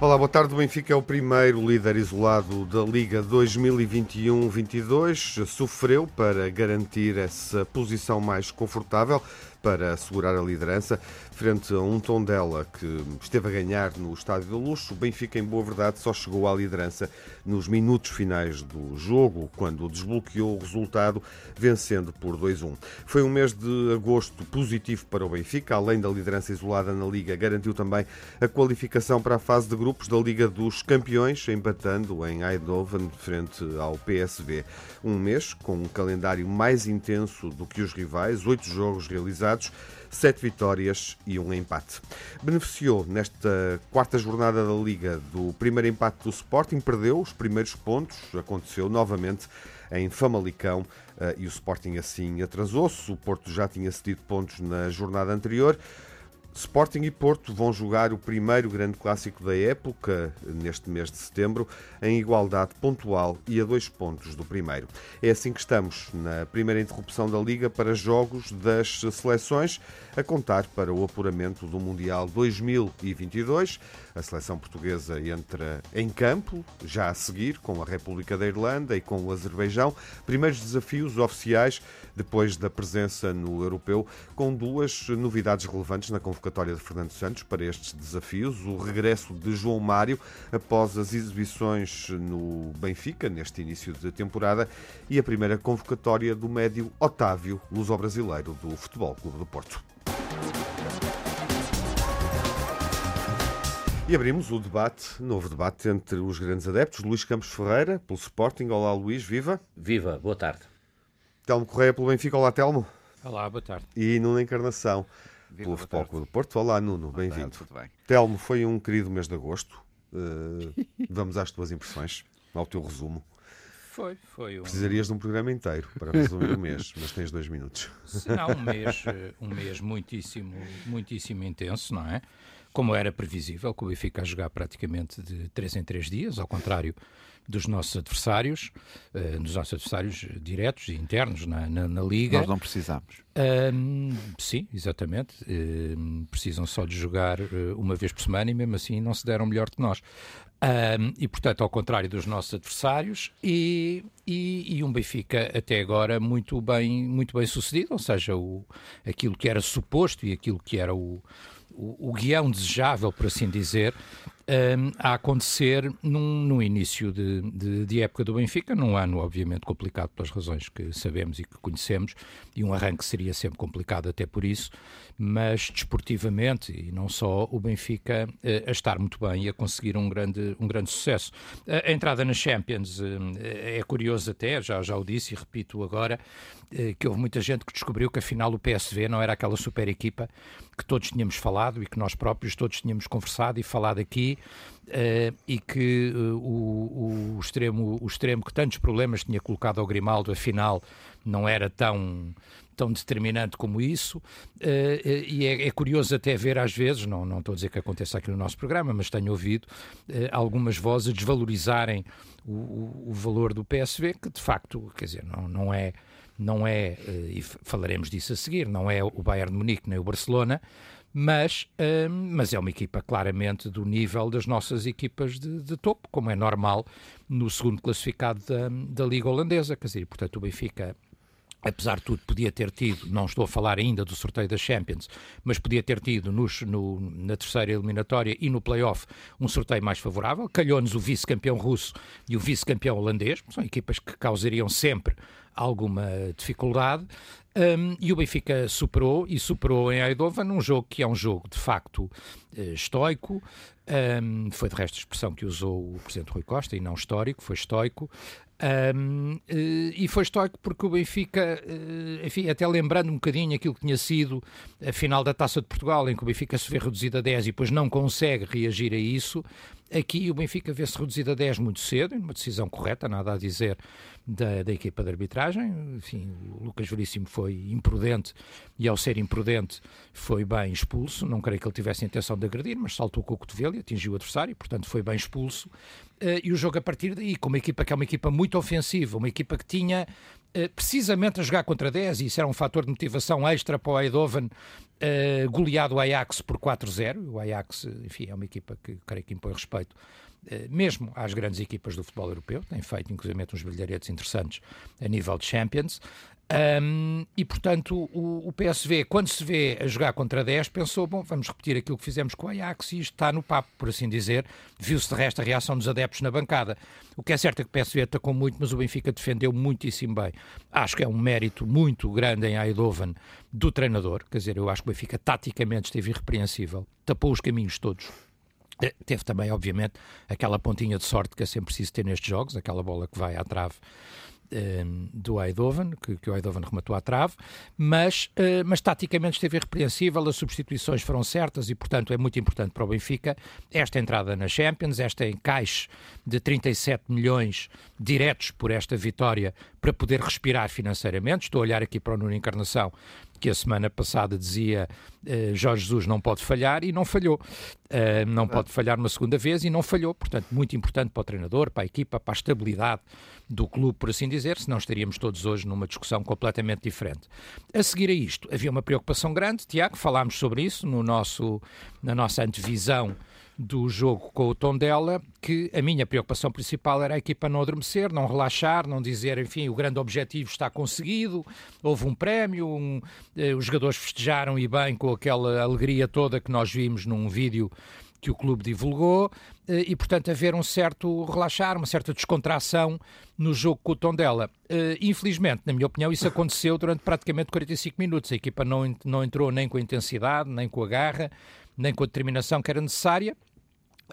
Olá, boa tarde. O Benfica é o primeiro líder isolado da Liga 2021-22. Sofreu para garantir essa posição mais confortável para assegurar a liderança frente a um Tondela que esteve a ganhar no Estádio do Luxo. O Benfica, em boa verdade, só chegou à liderança nos minutos finais do jogo, quando desbloqueou o resultado, vencendo por 2-1. Foi um mês de agosto positivo para o Benfica, além da liderança isolada na Liga, garantiu também a qualificação para a fase de grupos da Liga dos Campeões, empatando em Eindhoven frente ao PSV. Um mês com um calendário mais intenso do que os rivais, oito jogos realizados sete vitórias e um empate. Beneficiou nesta quarta jornada da Liga do primeiro empate do Sporting, perdeu os primeiros pontos, aconteceu novamente em Famalicão eh, e o Sporting assim atrasou-se. O Porto já tinha cedido pontos na jornada anterior. Sporting e Porto vão jogar o primeiro grande clássico da época, neste mês de setembro, em igualdade pontual e a dois pontos do primeiro. É assim que estamos na primeira interrupção da Liga para jogos das seleções, a contar para o apuramento do Mundial 2022. A seleção portuguesa entra em campo, já a seguir, com a República da Irlanda e com o Azerbaijão. Primeiros desafios oficiais depois da presença no Europeu, com duas novidades relevantes na convocatória de Fernando Santos para estes desafios: o regresso de João Mário após as exibições no Benfica, neste início de temporada, e a primeira convocatória do médio Otávio, luso-brasileiro do Futebol Clube do Porto. E abrimos o debate, novo debate entre os grandes adeptos. Luís Campos Ferreira, pelo Sporting. Olá, Luís, viva. Viva, boa tarde. Telmo Correia, pelo Benfica. Olá, Telmo. Olá, boa tarde. E Nuno Encarnação, Viva, pelo Futebol Clube do Porto. Olá, Nuno, bem-vindo. Telmo, foi um querido mês de agosto. Uh, vamos às tuas impressões, ao teu resumo. Foi, foi. Um... Precisarias de um programa inteiro para resumir o mês, mas tens dois minutos. Se não, um mês, eh, um mês muitíssimo, muitíssimo intenso, não é? como era previsível, que o Benfica a jogar praticamente de 3 em 3 dias, ao contrário dos nossos adversários, uh, dos nossos adversários diretos e internos na, na, na Liga. Nós não precisamos. Uh, sim, exatamente. Uh, precisam só de jogar eh, uma vez por semana e mesmo assim não se deram melhor que nós. e portanto, ao contrário dos nossos adversários, e, e, e, um Benfica até agora muito bem, muito bem sucedido, ou seja, o, aquilo que era suposto e aquilo que era o, o, o guião desejável, por assim dizer, um, a acontecer num, no início de, de, de, época do Benfica, num ano obviamente complicado pelas razões que sabemos e que conhecemos, e um arranque seria sempre complicado até por isso, mas desportivamente, e não só, o Benfica uh, a estar muito bem e a conseguir um grande, um grande sucesso. A, a entrada na Champions uh, é curioso até, já, já o disse e repito agora, que houve muita gente que descobriu que afinal o PSV não era aquela super equipa que todos tínhamos falado e que nós próprios todos tínhamos conversado e falado aqui Uh, e que uh, o, o, extremo, o extremo que tantos problemas tinha colocado ao Grimaldo, afinal, não era tão, tão determinante como isso. E é, é, curioso até ver, às vezes, não, não estou a dizer que aconteça aqui no nosso programa, mas tenho ouvido algumas vozes desvalorizarem o, o, valor do PSV, que de facto, quer dizer, não, não é. Não é, e falaremos disso a seguir, não é o Bayern de Munique nem o Barcelona, mas, hum, mas é uma equipa claramente do nível das nossas equipas de, de, topo, como é normal no segundo classificado da, da Liga Holandesa. Quer dizer, portanto, o Benfica apesar de tudo, podia ter tido, não estou a falar ainda do sorteio da Champions, mas podia ter tido nos, no, na terceira eliminatória e no play-off um sorteio mais favorável. Calhou-nos o vice-campeão russo e o vice-campeão holandês, são equipas que causariam sempre alguma dificuldade. Um, e o Benfica superou e superou em Eindhoven num jogo que é um jogo de facto uh, estoico. Um, foi de resto a expressão que usou o Presidente Rui Costa e não histórico, foi estoico. Um, eh, e foi estoico porque o Benfica, uh, enfim, até lembrando um bocadinho aquilo que tinha sido a final da Taça de Portugal, em que o Benfica se vê reduzido a 10 e depois não consegue reagir a isso, Aqui o Benfica vê-se reduzido a 10 muito cedo, uma decisão correta, nada a dizer da, da equipa de arbitragem. Enfim, o Lucas Veríssimo foi imprudente e, ao ser imprudente, foi bem expulso. Não creio que ele tivesse a intenção de agredir, mas saltou com o cotovelo e atingiu o adversário, portanto foi bem expulso. Uh, e o jogo a partir daí, com uma equipa que é uma equipa muito ofensiva, uma equipa que tinha uh, precisamente a jogar contra 10, e isso era um fator de motivação extra para o Eindhoven, uh, goleado o Ajax por 4-0. O Ajax, enfim, é uma equipa que creio que impõe respeito eh, mesmo às grandes equipas do futebol europeu, tem feito inclusive uns brilharetes interessantes a nível de Champions. Um, e portanto, o, o, PSV, quando se vê a jogar contra 10, pensou: bom, vamos repetir aquilo que fizemos com o Ajax e está no papo, por assim dizer. Viu-se de resto a reação dos adeptos na bancada. O que é certo é que o PSV atacou muito, mas o Benfica defendeu muitíssimo bem. Acho que é um mérito muito grande em Eindhoven do treinador. Quer dizer, eu acho que o Benfica taticamente esteve irrepreensível, tapou os caminhos todos eh, Teve também, obviamente, aquela pontinha de sorte que é sempre preciso ter nestes jogos, aquela bola que vai à trave Ehm, do Eindhoven, que, que o Eindhoven rematou à trave, mas, uh, mas taticamente esteve irrepreensível, as substituições foram certas e, portanto, é muito importante para o Benfica esta entrada na Champions, esta encaixe de 37 milhões diretos por esta vitória para poder respirar financeiramente. Estou a olhar aqui para o Nuno Encarnação, que a semana passada dizia uh, Jorge Jesus não pode falhar e não falhou. Uh, não pode falhar uma segunda vez e não falhou. Portanto, muito importante para o treinador, para a equipa, para a estabilidade do clube, por assim dizer, senão estaríamos todos hoje numa discussão completamente diferente. A seguir a isto, havia uma preocupação grande, Tiago, falámos sobre isso no nosso, na nossa antevisão do jogo com o Tondela, que a minha preocupação principal era a equipa não adormecer, não relaxar, não dizer, enfim, o grande objetivo está conseguido, houve um prémio, um, eh, os jogadores festejaram e bem com aquela alegria toda que nós vimos num vídeo que o clube divulgou eh, e, portanto, haver um certo relaxar, uma certa descontração no jogo com o Tondela. Eh, infelizmente, na minha opinião, isso aconteceu durante praticamente 45 minutos. A equipa não, não entrou nem com a intensidade, nem com a garra, nem com a determinação que era necessária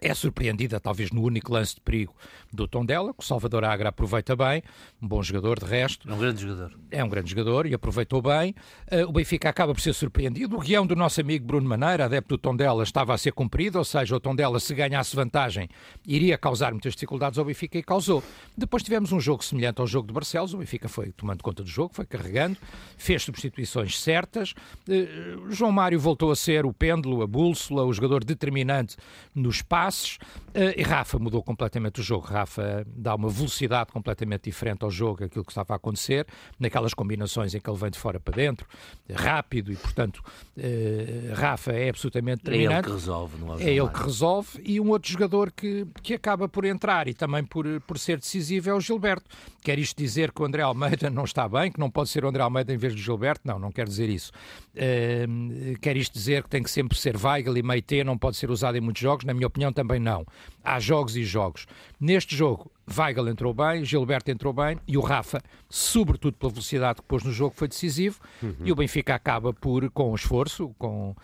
é surpreendida, talvez no único lance de perigo do Tondela, que o Salvador Agra aproveita bem, um bom jogador de resto. É um grande jogador. É um grande jogador e aproveitou bem. Uh, o Benfica acaba por ser surpreendido. O guião do nosso amigo Bruno Maneira, adepto do Tondela, estava a ser cumprido, ou seja, o Tondela, se ganhasse vantagem, iria causar muitas dificuldades ao Benfica e causou. Depois tivemos um jogo semelhante ao jogo de Barcelos, o Benfica foi tomando conta do jogo, foi carregando, fez substituições certas. Uh, João Mário voltou a ser o pêndulo, a bússola, o jogador determinante no espaço passes. Uh, e Rafa mudou completamente o jogo. Rafa dá uma velocidade completamente diferente ao jogo, aquilo que estava a acontecer, naquelas combinações em que ele vem de fora para dentro, rápido e, portanto, uh, Rafa é absolutamente determinante. É ele que resolve, não é? É ele que resolve. E um outro jogador que, que acaba por entrar e também por, por ser decisivo é o Gilberto. Quer isto dizer que o André Almeida não está bem, que não pode ser o André Almeida em vez de Gilberto? Não, não quer dizer isso. Uh, quer isto dizer que tem que sempre ser Weigl e Meite, não pode ser usado em muitos jogos? Na minha opinião, também não. Há jogos e jogos. Neste jogo, Weigl entrou bem, Gilberto entrou bem e o Rafa, sobretudo pela velocidade que pôs no jogo, foi decisivo. Uhum. E o Benfica acaba por, com esforço, com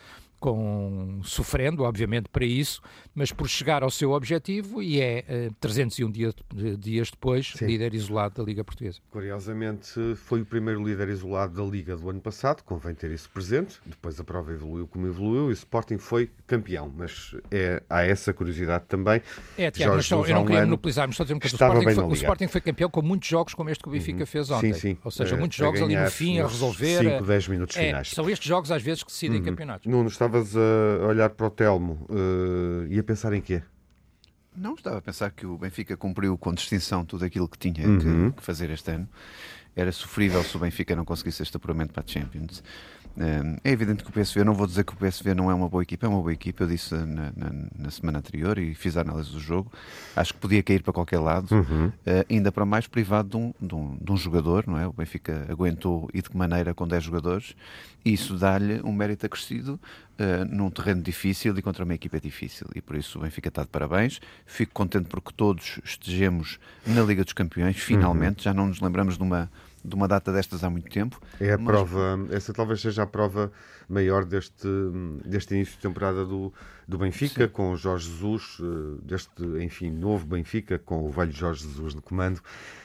com, sofrendo, obviamente, para isso, mas por chegar ao seu objetivo e é uh, eh, 301 dia, dias depois Sim. líder isolado da Liga Portuguesa. Curiosamente, foi o primeiro líder isolado da Liga do ano passado, convém ter isso presente. Depois a prova evoluiu como evoluiu e o Sporting foi campeão, mas é, há essa curiosidade também. É, Tiago, mas só, eu não queria monopolizar, mas só dizer que o Sporting, foi, o Sporting foi campeão com muitos jogos como este que o Benfica uhum. fez ontem. Sim, sim. Ou seja, muitos jogos ali no fim a resolver. 5, 10 minutos é, finais. São estes jogos às vezes que decidem uhum. campeonatos. Nuno, estavas a olhar para o Telmo uh, e a pensar em quê? Não, estava a pensar que o Benfica cumpriu com distinção tudo aquilo que tinha uhum. que, que, fazer este ano. Era sofrível se o Benfica não conseguisse este apuramento para a Champions. É evidente que o PSV, não vou dizer que o PSV não é uma boa equipa, é uma boa equipa, eu disse na, na, na semana anterior e fiz a análise do jogo. Acho que podia cair para qualquer lado, uhum. uh, ainda para mais privado de um, de, um, de um, jogador, não é? O Benfica aguentou e de que maneira com 10 jogadores, e isso dá-lhe um mérito acrescido uh, num terreno difícil e contra uma equipa difícil. E por isso o Benfica está de parabéns. Fico contente porque todos estejamos na Liga dos Campeões, finalmente, uhum. já não nos lembramos de uma de uma data destas há muito tempo. É a mas... prova, essa talvez seja a prova maior deste, deste início de temporada do, do Benfica, Sim. com o Jorge Jesus, eh, deste, enfim, novo Benfica, com o velho Jorge Jesus no comando,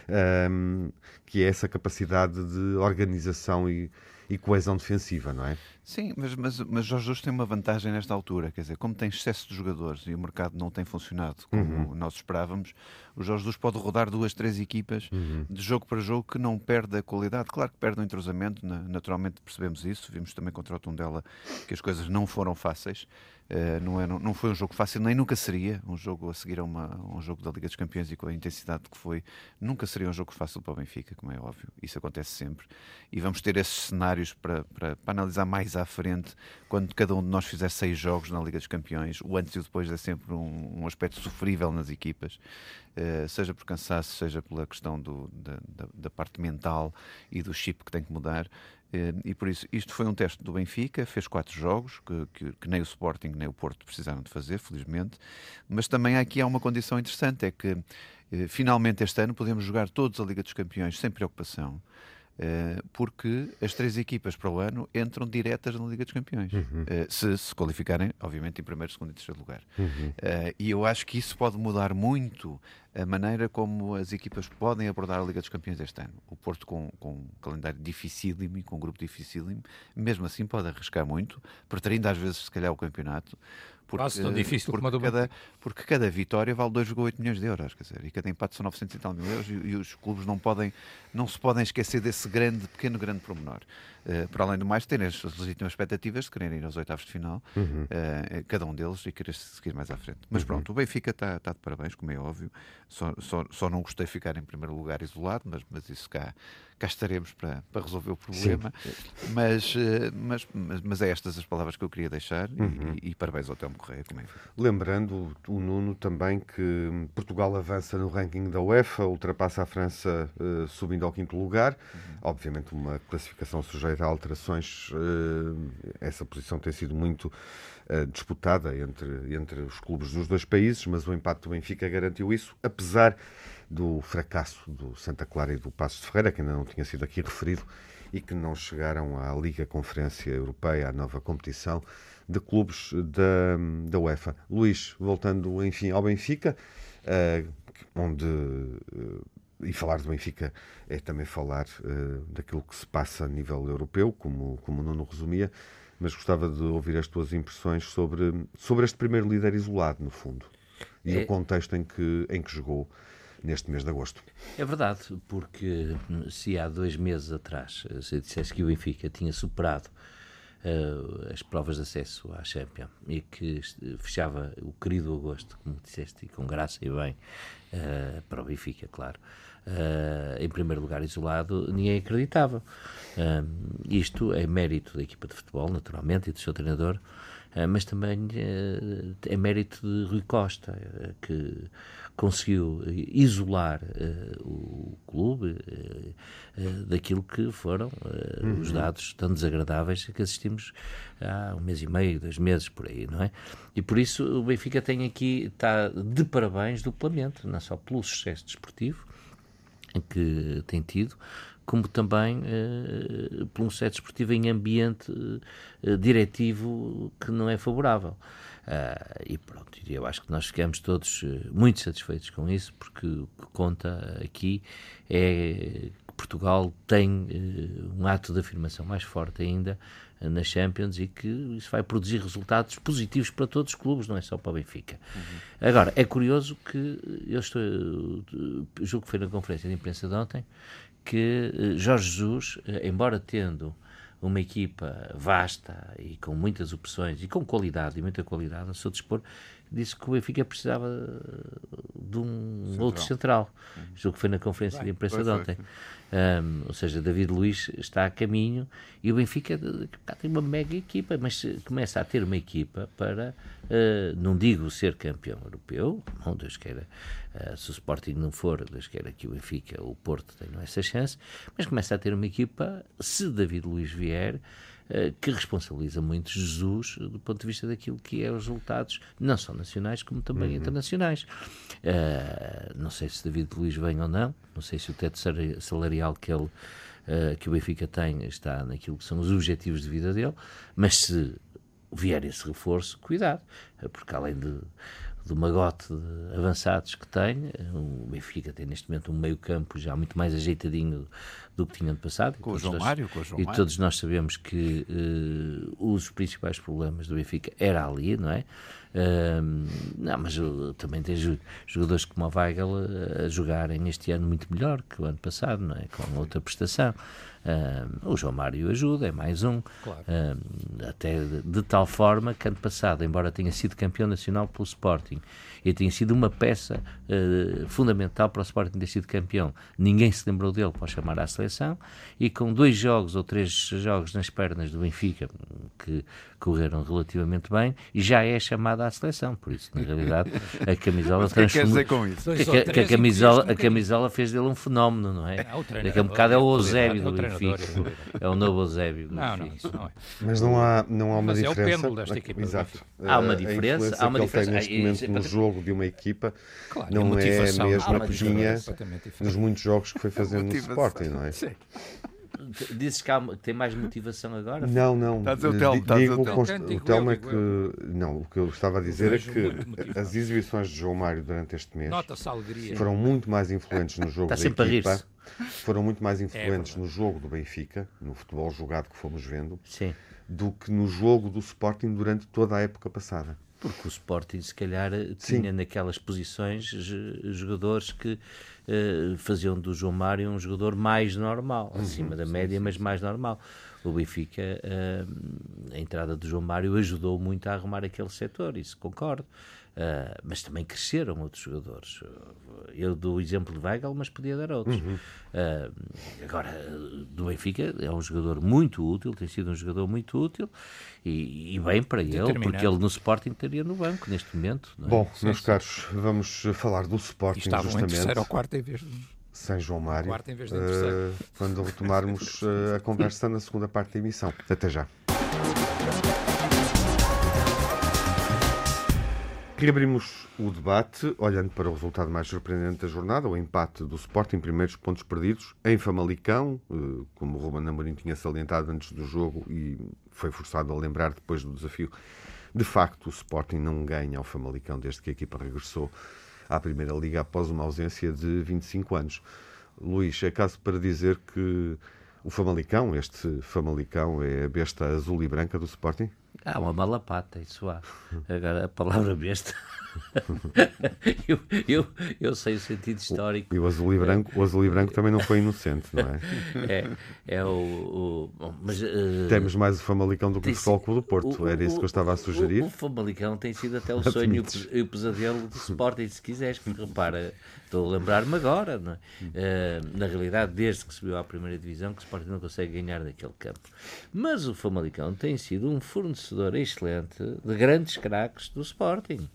um, ehm, que é essa capacidade de organização e, e coesão defensiva, não é? Sim, mas, mas, mas Jorge Jesus tem uma vantagem nesta altura, quer dizer, como tem excesso de jogadores e o mercado não tem funcionado como uhum. nós esperávamos, o Jorge Jesus pode rodar duas, três equipas uhum. de jogo para jogo que não perde a qualidade. Claro que perde o entrosamento, naturalmente percebemos isso, vimos também contra o Tondela que as coisas não foram fáceis, Uh, não, é, não, não, foi um jogo fácil, nem nunca seria um jogo a seguir a uma, um jogo da Liga dos Campeões e com a intensidade que foi, nunca seria um jogo fácil para o Benfica, como é óbvio. Isso acontece sempre. E vamos ter esses cenários para, para, para analisar mais à frente, quando cada um de nós fizer seis jogos na Liga dos Campeões. O antes e o depois é sempre um, um aspecto sofrível nas equipas, uh, seja por cansaço, seja pela questão do, da, da, da parte mental e do chip que tem que mudar. Eh, e por isso, isto foi um teste do Benfica, fez quatro jogos, que, que, que, nem o Sporting nem o Porto precisaram de fazer, felizmente. Mas também aqui há uma condição interessante: é que eh, finalmente este ano podemos jogar todos a Liga dos Campeões sem preocupação. Eh, porque as três equipas para o ano entram diretas na Liga dos Campeões, uhum. uh, se se qualificarem, obviamente, em primeiro, segundo e terceiro lugar. Uhum. Uh, e eu acho que isso pode mudar muito a maneira como as equipas podem abordar a Liga dos Campeões este ano. O Porto, com, com um calendário dificílimo e com um grupo dificílimo, mesmo assim pode arriscar muito, preterindo às vezes, se calhar, o campeonato. Porque, Quase tão difícil porque como cada, porque cada vitória vale 2,8 milhões de euros, quer dizer, e cada empate são 900 e tal mil euros, e, e, os clubes não, podem, não se podem esquecer desse grande, pequeno, grande promenor. Uh, para além do mais, terem as legítimas expectativas de quererem ir aos oitavos de final, uhum. uh, cada um deles, e querer seguir mais à frente. Mas uhum. pronto, o Benfica está tá de parabéns, como é óbvio, só, só, só não gostei de ficar em primeiro lugar isolado, mas, mas isso cá cá estaremos para, para resolver o problema. Mas, eh, mas, mas, mas, é estas as palavras que eu queria deixar uhum. e, e, parabéns ao Telmo Correia. Como é? Lembrando o Nuno também que Portugal avança no ranking da UEFA, ultrapassa a França uh, subindo ao quinto lugar. Uhum. Obviamente, uma classificação sujeita a alterações. Uh, essa posição tem sido muito uh, disputada entre, entre os clubes dos dois países, mas o empate do Benfica garantiu isso, apesar do fracasso do Santa Clara e do Passos de Ferreira, que ainda não tinha sido aqui referido, e que não chegaram à Liga Conferência Europeia, à nova competição de clubes da, da UEFA. Luís, voltando enfim ao Benfica, uh, onde. Uh, e falar do Benfica é também falar uh, daquilo que se passa a nível europeu, como, como o Nuno resumia, mas gostava de ouvir as tuas impressões sobre, sobre este primeiro líder isolado, no fundo, e é... o contexto em que, em que jogou neste mês de agosto. É verdade, porque se há dois meses atrás se dissesse que o Benfica tinha superado uh, as provas de acesso à Champions e que fechava o querido agosto, como disseste, e com graça e bem, uh, para o Benfica, claro. Uh, em primeiro lugar isolado, ninguém acreditava. Uh, isto é mérito da equipa de futebol, naturalmente, e do seu treinador, mas também é mérito de Rui Costa, que conseguiu isolar o clube daquilo que foram uhum. os dados tão desagradáveis que assistimos há um mês e meio, dois meses por aí, não é? E por isso o Benfica tem aqui, está de parabéns duplamente, não só pelo sucesso desportivo que tem tido, como também uh, por um sucesso desportivo em ambiente uh, diretivo que não é favorável. Uh, e pronto, eu acho que nós ficamos todos muito satisfeitos com isso, porque o que conta aqui é que Portugal tem um ato de afirmação mais forte ainda na Champions e que isso vai produzir resultados positivos para todos os clubes, não é só para o Benfica. Uhum. Agora, é curioso que eu estou, julgo que foi na conferência de imprensa de ontem, que Jorge Jesus, embora tendo uma equipa vasta e com muitas opções e com qualidade, e muita qualidade a seu dispor, disse que o Benfica precisava de um central. outro central. Uhum. Julgo que foi na conferência Bem, de imprensa de ontem. Um, ou seja, David Luiz está a caminho e o Benfica tem uma mega equipa, mas começa a ter uma equipa para, uh, não digo ser campeão europeu, não, Deus queira, uh, se o Sporting não for, Deus queira que o Benfica, o Porto tenham essa chance, mas começa a ter uma equipa, se David Luiz vier, eh, que responsabiliza muito Jesus do ponto de vista daquilo que é os resultados, não só nacionais, como também uhum. internacionais. Uh, não sei se David Luiz vem ou não, não sei se o teto salarial que ele. Uh, que o Benfica tem está naquilo que são os objetivos de vida dele, mas se vier esse reforço, cuidado, porque além de do magote de avançados que tem. O Benfica tem neste momento um meio-campo já muito mais ajeitadinho do que tinha no passado. Com o João nós, Mário, com o João E Mário. todos nós sabemos que uh, os principais problemas do Benfica era ali, não é? Uh, não, mas uh, também tem jogadores como o Weigl a jogarem este ano muito melhor que o ano passado, não é? Com outra prestação. Uh, o João Mário ajuda, é mais um. Claro. Uh, até de, de, tal forma que ano passado, embora tenha sido campeão nacional pelo Sporting e tenha sido uma peça uh, fundamental para o Sporting ter sido campeão, ninguém se lembrou dele para o chamar à seleção e com dois jogos ou três jogos nas pernas do Benfica que correram relativamente bem e já é chamado à seleção. Por isso, na realidade, a camisola transformou. Que com isso? Que, que, que a, camisola, a camisola fez dele um fenómeno, não é? Daqui a um bocado é o Eusébio do Benfica. É o novo Eusébio. Não, não, isso não é. Mas não há, não há uma Mas diferença. É o pêndulo desta equipa. Exato. Há uma diferença. Há uma que ele diferença. tem neste Ah, momento é no para- jogo de uma equipa Claro, não é a mesma que diferença. diferente. nos muitos jogos que foi fazendo no. Sporting, não é? Sim. Dizes que, há, que tem mais motivação agora? Não, não. A dizer o Telmo, digo const- O Telmo é que. Não, o que eu estava a dizer é que as exibições de João Mário durante este mês foram muito mais influentes no jogo Está da sempre a equipa. rir-se. Foram muito mais influentes verdade. no jogo do Benfica, no futebol jogado que fomos vendo, Sim. do que no jogo do Sporting durante toda a época passada. Porque o Sporting, se calhar, tinha naquelas posições jogadores que eh, faziam do João Mário um jogador mais normal, acima da média, mas mais normal. O Benfica, eh, a entrada do João Mário ajudou muito a arrumar aquele setor, isso concordo. Eh, mas também cresceram outros jogadores. Eu dou o exemplo de Weigl, mas podia dar outros. Eh, agora, do Benfica, é um jogador muito útil, tem sido um jogador muito útil e, e bem para ele, porque ele no Sporting estaria no banco neste momento. não é? Bom, meus caros, vamos falar do Sporting estavam em justamente. terceiro ou quarto em vez de... sem João Mário, quarto em vez de em terceiro. quando retomarmos a conversa na segunda parte da emissão. Até já. Reabrimos o debate olhando para o resultado mais surpreendente da jornada, o empate do Sporting, primeiros pontos perdidos em Famalicão, eh, como o Ruben Amorim tinha salientado antes do jogo e foi forçado a lembrar depois do desafio. De facto, o Sporting não ganha ao Famalicão desde que a equipa regressou à Primeira Liga após uma ausência de 25 anos. Luís, é caso para dizer que o Famalicão, este Famalicão, é a besta azul e branca do Sporting? Ah, uma malapata, isso há. Agora, a palavra besta. eu, eu, eu sei o sentido histórico. E o azul e branco, o azul e branco também não foi inocente, não é? É, é o. o- mas, eh, Temos mais o Famalicão do que o Futebol Clube do Porto. o- Era isso que eu estava a o- sugerir. O, o Famalicão tem sido até o sonho e o o pesadelo do Sporting, se quiseres, porque repara, estou a lembrar-me agora, não é? Eh, na realidade, desde que subiu à primeira divisão, que o Sporting não consegue ganhar daquele campo. Mas o Famalicão tem sido um fornecedor excelente de grandes craques do Sporting.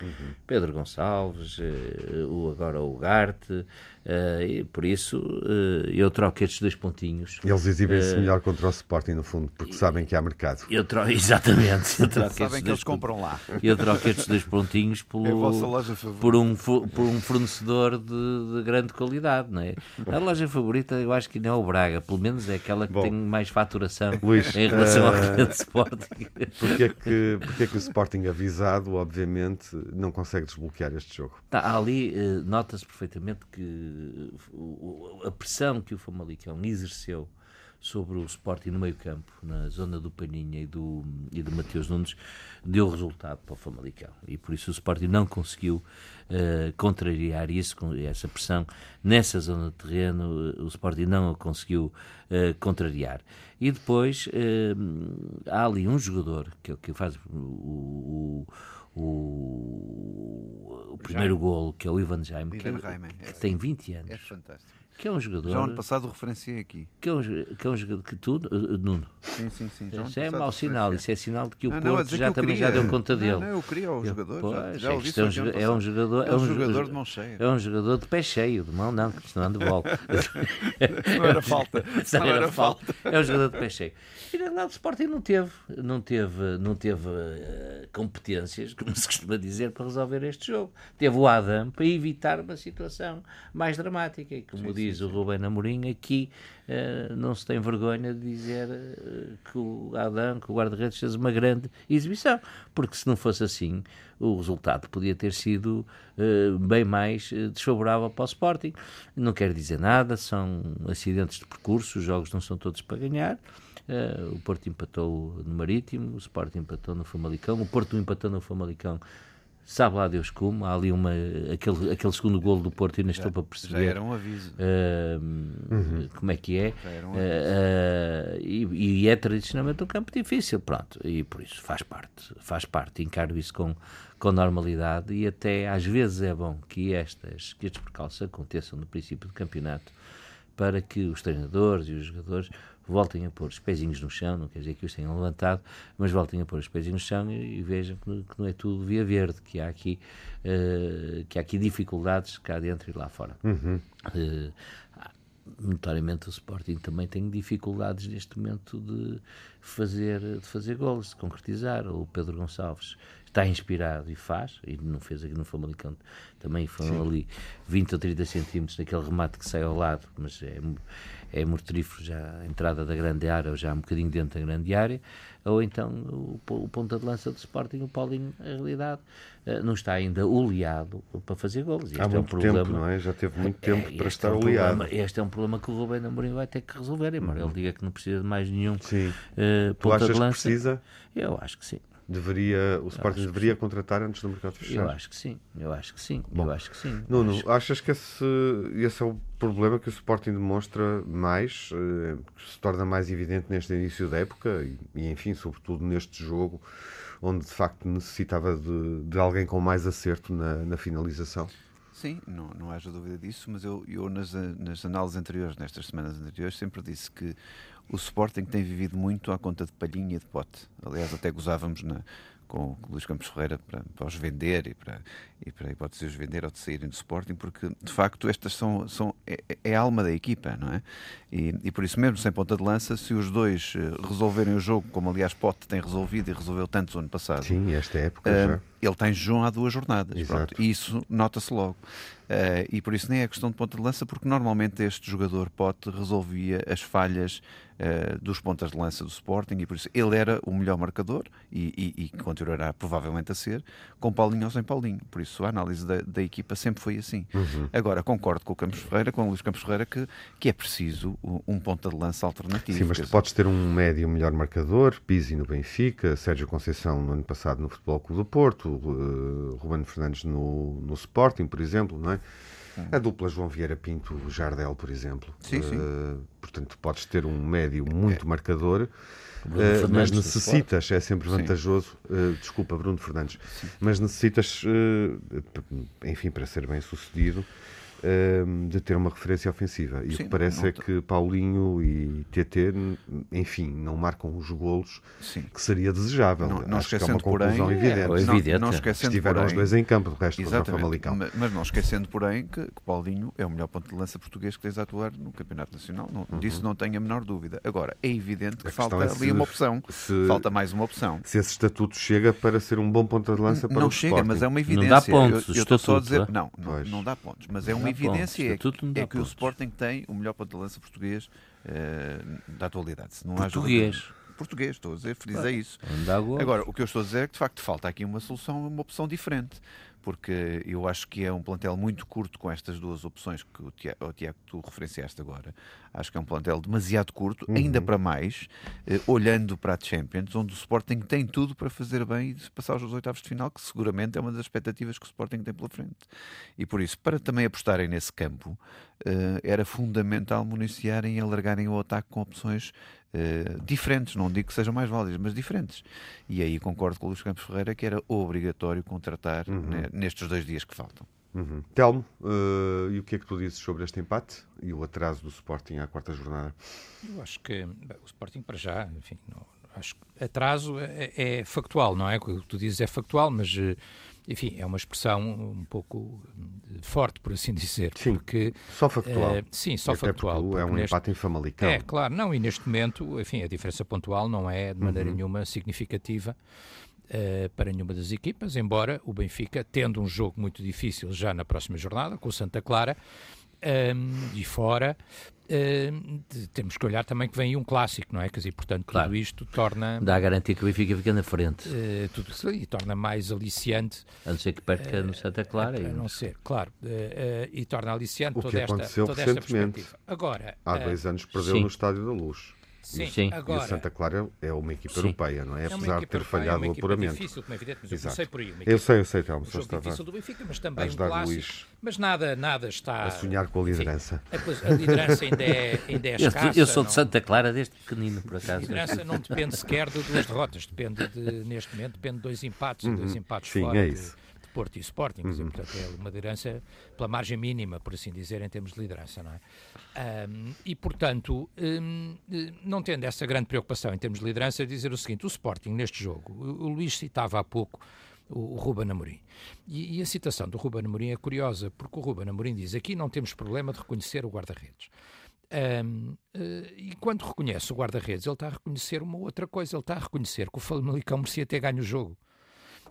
Pedro Gonçalves, eh, o, agora o Garte, e por isso eh, eu troco estes dois pontinhos. Eles exibem-se melhor contra o Sporting, no fundo, porque sabem que há mercado. Eu troco, exatamente, eu troco Sabem que dois eles compram lá. eu troco estes dois pontinhos pelo, É por, um, por um fornecedor de, de grande qualidade, não é? A loja favorita eu acho que não é o Braga, pelo menos é aquela que Bom. tem mais faturação Luís, em relação ao grande Sporting. Porque é, que, porque é que o Sporting avisado, obviamente, não consegue desbloquear este jogo? Tá, ali nota-se perfeitamente que a pressão que o Famalicão exerceu sobre o Sporting no meio campo, na zona do Paninha e do, e do Mateus Nunes, deu resultado para o Famalicão. E por isso o Sporting não conseguiu eh, contrariar isso, essa pressão nessa zona de terreno, eh, o Sporting não a conseguiu eh, contrariar. E depois eh, há ali um jogador que, é que faz o, o, o primeiro golo, que é o Ivan Jaime, que, é- que é. tem 20 anos, É fantástico. Que é um jogador Já ano passado referenciei aqui. que é um, que é um jogador que tu, eh, Nuno, Sim, sim, sim. Já isso é mau sinal, isso é sinal de que o não, Porto dizer já que também já queria. deu conta dele. Não, não, eu queria o jogador. já, Pois, já é, isto é, um, isso ano é um jogador, É um jogador de mão cheia. É um jogador de pé cheio, de mão não, que isto não anda de bola. Não era falta. Isso Não era falta. É um jogador de pé cheio. E na verdade o Sporting não teve, não teve, não teve eh, competências, como se costuma dizer, para resolver este jogo. Teve o Adam para evitar uma situação mais dramática. E como diz diz o Rubén Amorim, aqui uh, não se tem vergonha de dizer uh, que o Adam, que o guarda-redes fez uma grande exibição, porque se não fosse assim, o resultado podia ter sido uh, bem mais desfavorável para o Sporting. Não quer dizer nada, são acidentes de percurso, os jogos não são todos para ganhar. O Porto empatou no Marítimo, o Sporting empatou no Famalicão, o Porto empatou no Famalicão sabe lá Deus como, há ali uma, aquele, aquele segundo golo do Porto e ainda estou para perceber. Já era um aviso. Uh, uhum. Como é que é? Um uh, uh, e, e, é tradicionalmente um campo difícil, pronto, e por isso faz parte, faz parte, encaro isso com, com normalidade e até às vezes é bom que, estas, que estes percalços aconteçam no princípio do campeonato para que os treinadores e os jogadores voltem a pôr os pezinhos no chão, não quer dizer que os tenham levantado, mas voltem a pôr os pezinhos no chão e, e vejam que, que, não é tudo via verde, que há aqui, uh, que há aqui dificuldades cá dentro e lá fora. Uhum. Uh, notoriamente o Sporting também tem dificuldades neste momento de fazer, de fazer gols, de concretizar. O Pedro Gonçalves está inspirado e faz, e não fez aqui no Famalicão, também foram Sim. ali 20 ou 30 centímetros naquele remate que sai ao lado, mas é, é mortífero já a entrada da grande área ou já um bocadinho dentro da grande área, ou então o, o ponta de lança do Sporting, o Paulinho, a realidade, eh, não está ainda oleado para fazer gols. Há muito é um problema, tempo, não é? Já teve muito tempo é, para estar é um oleado. Problema, este é um problema que o Rubén Amorim vai ter que resolver, embora uhum. ele diga que não precisa de mais nenhum sim. Uh, ponta de lança. precisa? Eu acho que sim. Deveria, o Sporting deveria contratar antes do mercado fechar? Eu acho que sim, eu acho que sim, Bom, eu acho que sim. Nuno, acho... achas que esse, esse é o problema que o Sporting demonstra mais, eh, que se torna mais evidente neste início da época e, e, enfim, sobretudo neste jogo, onde de facto necessitava de, de alguém com mais acerto na, na finalização? Sim, não, não haja dúvida disso, mas eu, eu nas, nas análises anteriores, nestas semanas anteriores, sempre disse que o Sporting tem vivido muito à conta de palhinha e de pote. Aliás, até gozávamos na, com o Luís Campos Ferreira para, para os vender e para, e para a hipótese de os vender ou de saírem do Sporting, porque de facto estas são, são é, é, a alma da equipa, não é? E, e, por isso mesmo, sem ponta de lança, se os dois eh, resolverem o jogo, como aliás Pote tem resolvido e resolveu tanto o ano passado. Sim, esta época uh, já. Ele tem jejum há duas jornadas. Pronto, e isso nota-se logo. Uh, e por isso nem é questão de ponta de lança, porque normalmente este jogador Pote resolvia as falhas uh, dos pontas de lança do Sporting e por isso ele era o melhor marcador e, e, e continuará provavelmente a ser, com Paulinho ou sem Paulinho. Por isso a análise da, da equipa sempre foi assim. Uhum. Agora, concordo com o Campos Ferreira, com o Luís Campos Ferreira, que, que é preciso um ponta de lança alternativo. Sim, mas tu podes ter um médio melhor marcador, Pizzi no Benfica, Sérgio Conceição no ano passado no Futebol Clube do Porto, uh, Ruben Fernandes no, no Sporting, por exemplo, não é? A dupla João Vieira Pinto Jardel, por exemplo. Sim, sim. Uh, portanto, podes ter um médio muito é. marcador. Uh, mas necessitas, é sempre vantajoso, uh, desculpa, Bruno Fernandes, Sim. mas necessitas, enfim, para ser bem sucedido, Ehm, de ter uma referência ofensiva. E Sim, o que parece é que Paulinho e TT, enfim, não marcam os golos Sim. que seria desejável. Não, não Acho que é uma conclusão porém, evidente. É, evidente. Não, não esquecendo, Estiveram porém, os dois em campo, o resto contra o Famalicão. Mas não esquecendo, porém, que, que, Paulinho é o melhor ponto de lança português que tens a atuar no Campeonato Nacional. Não, uhum. Disso não tenho a menor dúvida. Agora, é evidente que falta é ali uma opção. Se, falta mais uma opção. Se esse estatuto chega para ser um bom ponto de lança para não o chega, Sporting. mas é uma evidência. Não dá pontos. Eu, eu estou só a dizer. Não, não, não dá pontos. Mas é uma evidência é que o Sporting tem o melhor ponto de lança português uh, da atualidade. Se não português. português, estou a dizer, frisei isso. Agora, o que eu estou a dizer é que de facto falta aqui uma solução, uma opção diferente porque eu acho que é um plantel muito curto com estas duas opções que o Tiago, o Tiago tu referenciaste agora. Acho que é um plantel demasiado curto, uhum. ainda para mais, eh, olhando para a Champions, onde o Sporting tem tudo para fazer bem e passar aos oitavos de final, que seguramente é uma das expectativas que o Sporting tem pela frente. E por isso, para também apostarem nesse campo, eh, era fundamental municiarem e alargarem o ataque com opções Uh, diferentes, não digo que sejam mais válidas, mas diferentes. E aí concordo com o Luís Campos Ferreira que era obrigatório contratar uhum. né, nestes dois dias que faltam. Uhum. Telmo, uh, e o que é que tu dizes sobre este empate e o atraso do Sporting à quarta jornada? Eu acho que bem, o Sporting para já, enfim, não, acho que atraso é, é, factual, não é? O que tu dizes é factual, mas uh, enfim, é uma expressão um pouco forte, por assim dizer. Sim, porque, só factual. Uh, sim, só factual. É um neste, empate em Famalicão. É, claro, não, e neste momento, enfim, a diferença pontual não é de maneira uhum. nenhuma significativa uh, para nenhuma das equipas, embora o Benfica, tendo um jogo muito difícil já na próxima jornada, com o Santa Clara, um, e fora, uh, temos que olhar também que vem um clássico, não é? Quer dizer, portanto, tudo claro. isto torna. Dá a garantia que o Benfica fica na frente. Uh, tudo, e torna mais aliciante. A não ser que perca no Santa Clara. A, a não ser, claro. Uh, e torna aliciante o toda, esta, toda esta perspectiva. Agora, Há dois anos perdeu sim. no Estádio da Luz. Sim, Sim. Agora, e o Santa Clara é uma equipa Sim. europeia, não é? é Apesar de ter falhado é o apuramento. difícil, como é evidente, mas eu sei por aí. eu sei, eu sei, Telmo. Um jogo difícil do Benfica, mas também um clássico. Luís mas nada, nada está... A sonhar com a liderança. Enfim, a, liderança ainda é, ainda é escassa. Eu, eu sou de Santa Clara desde pequenino, por acaso. A liderança não depende sequer de duas derrotas, depende de, neste momento, depende de dois empates, uhum. dois empates Sim, fora. É isso. De, Porto e Sporting, uhum. portanto é uma liderança pela margem mínima, por assim dizer, em termos de liderança, não é? Um, e portanto, um, não tendo essa grande preocupação em termos de liderança, dizer o seguinte: o Sporting neste jogo, o, o Luís citava há pouco o, o Ruben Amorim. E, e, a citação do Ruben Amorim é curiosa, porque o Ruben Amorim diz: aqui não temos problema de reconhecer o guarda-redes. Um, uh, e quando reconhece o guarda-redes, ele está a reconhecer uma outra coisa: ele está a reconhecer que o Famalicão merecia ter ganho o jogo.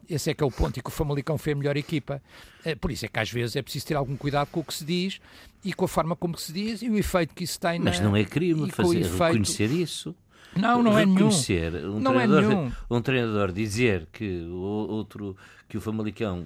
Esse é que é o ponto e que o Famalicão foi a melhor equipa. Eh, por isso é que às vezes é preciso ter algum cuidado com o que se diz e com a forma como se diz e o efeito que isso tem na... Mas não é crime fazer, efeito... reconhecer isso. Não, não é nenhum. Um não treinador, é nenhum. Um treinador dizer que o outro que o Famalicão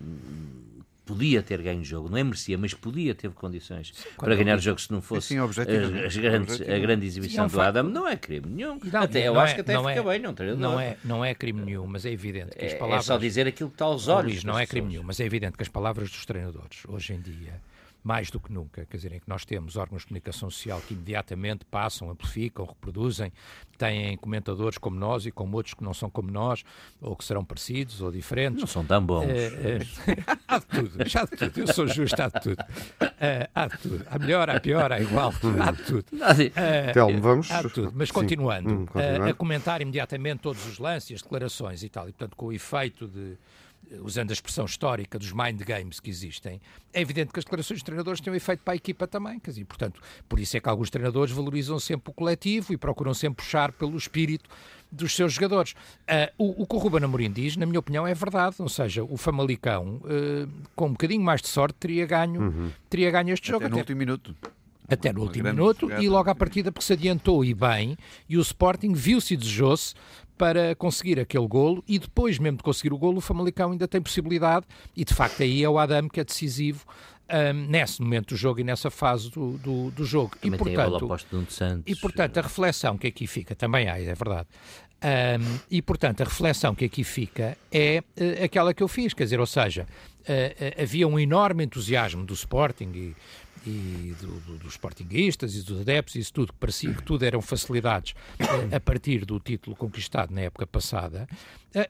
podia ter ganho o jogo, não é merecia, mas podia ter condições Sim, para ganhar o jogo se não fosse Sim, as, grandes, a grande exibição Sim, é um do Adam. Não é crime nenhum. Não, até, eu acho é, que até fica é, bem, não. Não é, não é crime nenhum, mas é evidente que as é, palavras... É só dizer aquilo que está aos olhos. Luís, não é crime nenhum, mas é evidente que as palavras dos treinadores, hoje em dia mais do que nunca, quer dizer, em que nós temos órgãos de comunicação social que imediatamente passam, amplificam, reproduzem, têm comentadores como nós e como outros que não são como nós, ou que serão parecidos ou diferentes. Não são tão bons. É, é, há de tudo, há de tudo. Eu sou justo, há de tudo. Uh, há de tudo. Há melhor, há pior, há igual, há de tudo. Uh, Telmo, vamos. Há de tudo. Mas continuando, hum, continuando. Uh, a comentar imediatamente todos os lances, as declarações e tal, e portanto com o efeito de usando a expressão histórica dos mind games que existem, é evidente que as declarações dos treinadores têm um efeito para a equipa também. Quer dizer, portanto, por isso é que alguns treinadores valorizam sempre o coletivo e procuram sempre puxar pelo espírito dos seus jogadores. Uh, o, o, que o Ruben Amorim diz, na minha opinião, é verdade. Ou seja, o Famalicão, uh, com um bocadinho mais de sorte, teria ganho, uhum. teria ganho este até jogo. No até no último minuto. Até no último minuto e logo à partida porque se adiantou e bem e o Sporting viu-se e desejou-se para conseguir aquele golo e depois mesmo de conseguir o golo o Famalicão ainda tem possibilidade e de facto aí é o Adam que é decisivo um, nesse momento do jogo e nessa fase do, do, do jogo. Também e, portanto, um Santos. e portanto a reflexão que aqui fica, também há, é verdade, um, e portanto a reflexão que aqui fica é uh, aquela que eu fiz, quer dizer, ou seja, uh, uh, havia um enorme entusiasmo do Sporting e e do, do, dos sportinguistas e dos adeptos, isso tudo, que parecia que tudo eram facilidades a partir do título conquistado na época passada, eh,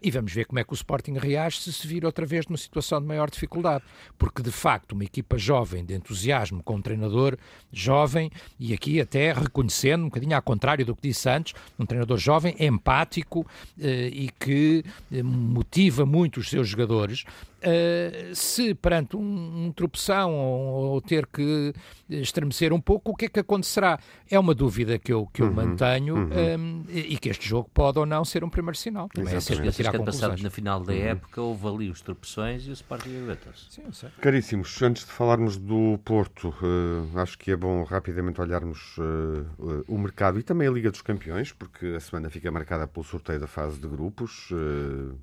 e vamos ver como é que o Sporting reage se se vir outra vez numa situação de maior dificuldade, porque de facto uma equipa jovem, de entusiasmo, com um treinador jovem, e aqui até reconhecendo, um bocadinho ao contrário do que disse antes, um treinador jovem, empático eh, e que eh, motiva muito os seus jogadores, Uh, se perante um, um tropeção ou, ou, ter que estremecer um pouco, o que é que acontecerá? É uma dúvida que eu, que eu uhum, mantenho uhum. Um, e, e, que este jogo pode ou não ser um primeiro sinal. Também é sempre tirar que passado na final da uhum. época houve ali os tropeções e o Sporting aguentou-se. Sim, sei. Caríssimos, antes de falarmos do Porto, uh, acho que é bom rapidamente olharmos uh, o mercado e também a Liga dos Campeões, porque a semana fica marcada pelo sorteio da fase de grupos,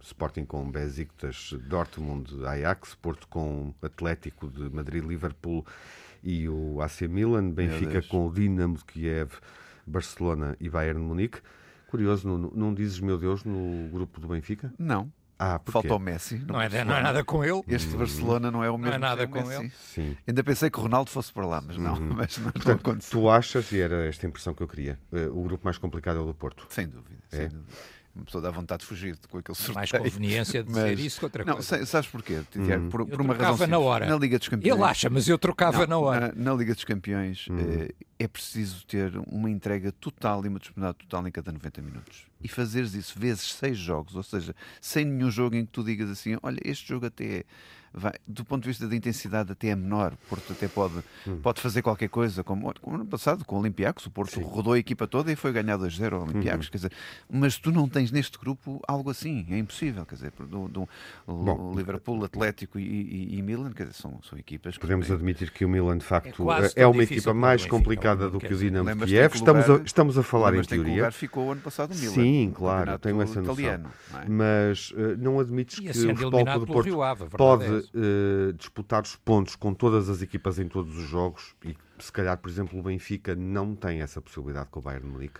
Sporting com Besiktas, Dortmund Ajax, Porto com Atlético de Madrid, Liverpool e o AC Milan, Benfica com o Dinamo de Kiev, Barcelona e Bayern de Munique. Curioso, não, não dizes meu Deus no grupo do Benfica? Não. Ah, Falta o Messi. Não é, não é nada com ele. Este Barcelona não é o mesmo. Não é nada com Messi. ele. Sim. Ainda pensei que o Ronaldo fosse para lá, mas não. Uhum. Mas não Portanto, aconteceu. Tu achas, e era esta impressão que eu queria, uh, o grupo mais complicado é o do Porto? Sem dúvida. É? Sem dúvida uma pessoa dá vontade de fugir com aquele sorteio. Mais conveniência de mas, dizer isso que outra não, coisa. Sabes porquê, Tiago? Hum. Por, por uma razão na hora. Na Liga dos Campeões. Ele acha, mas eu trocava não, na hora. Na, na Liga dos Campeões hum. é, é preciso ter uma entrega total e uma disponibilidade total em cada 90 minutos. E fazeres isso vezes seis jogos, ou seja, sem nenhum jogo em que tu digas assim: olha, este jogo até vai, do ponto de vista da intensidade até é menor. O Porto até pode, hum. pode fazer qualquer coisa, como, como ano passado com o Olympiacos, o Porto Sim. rodou a equipa toda e foi ganhar 2-0 ao Olympiacos. Uhum. Quer dizer, mas tu não tens neste grupo algo assim, é impossível. Quer dizer, do, do, o Liverpool, Atlético e, e, e, Milan, quer dizer, são, são equipas. Podemos têm... admitir que o Milan, de facto, é, é uma equipa mais complicada do que o Dinamo Kiev. Estamos a, estamos a falar em teoria. lugar ficou ano passado o Milan. Sim, claro, tenho essa noção. Italiano, não é? Mas uh, não admites que o futebol do Porto Ave, pode é uh, disputar os pontos com todas as equipas em todos os jogos e se calhar, por exemplo, o Benfica não tem essa possibilidade com o Bayern Munique?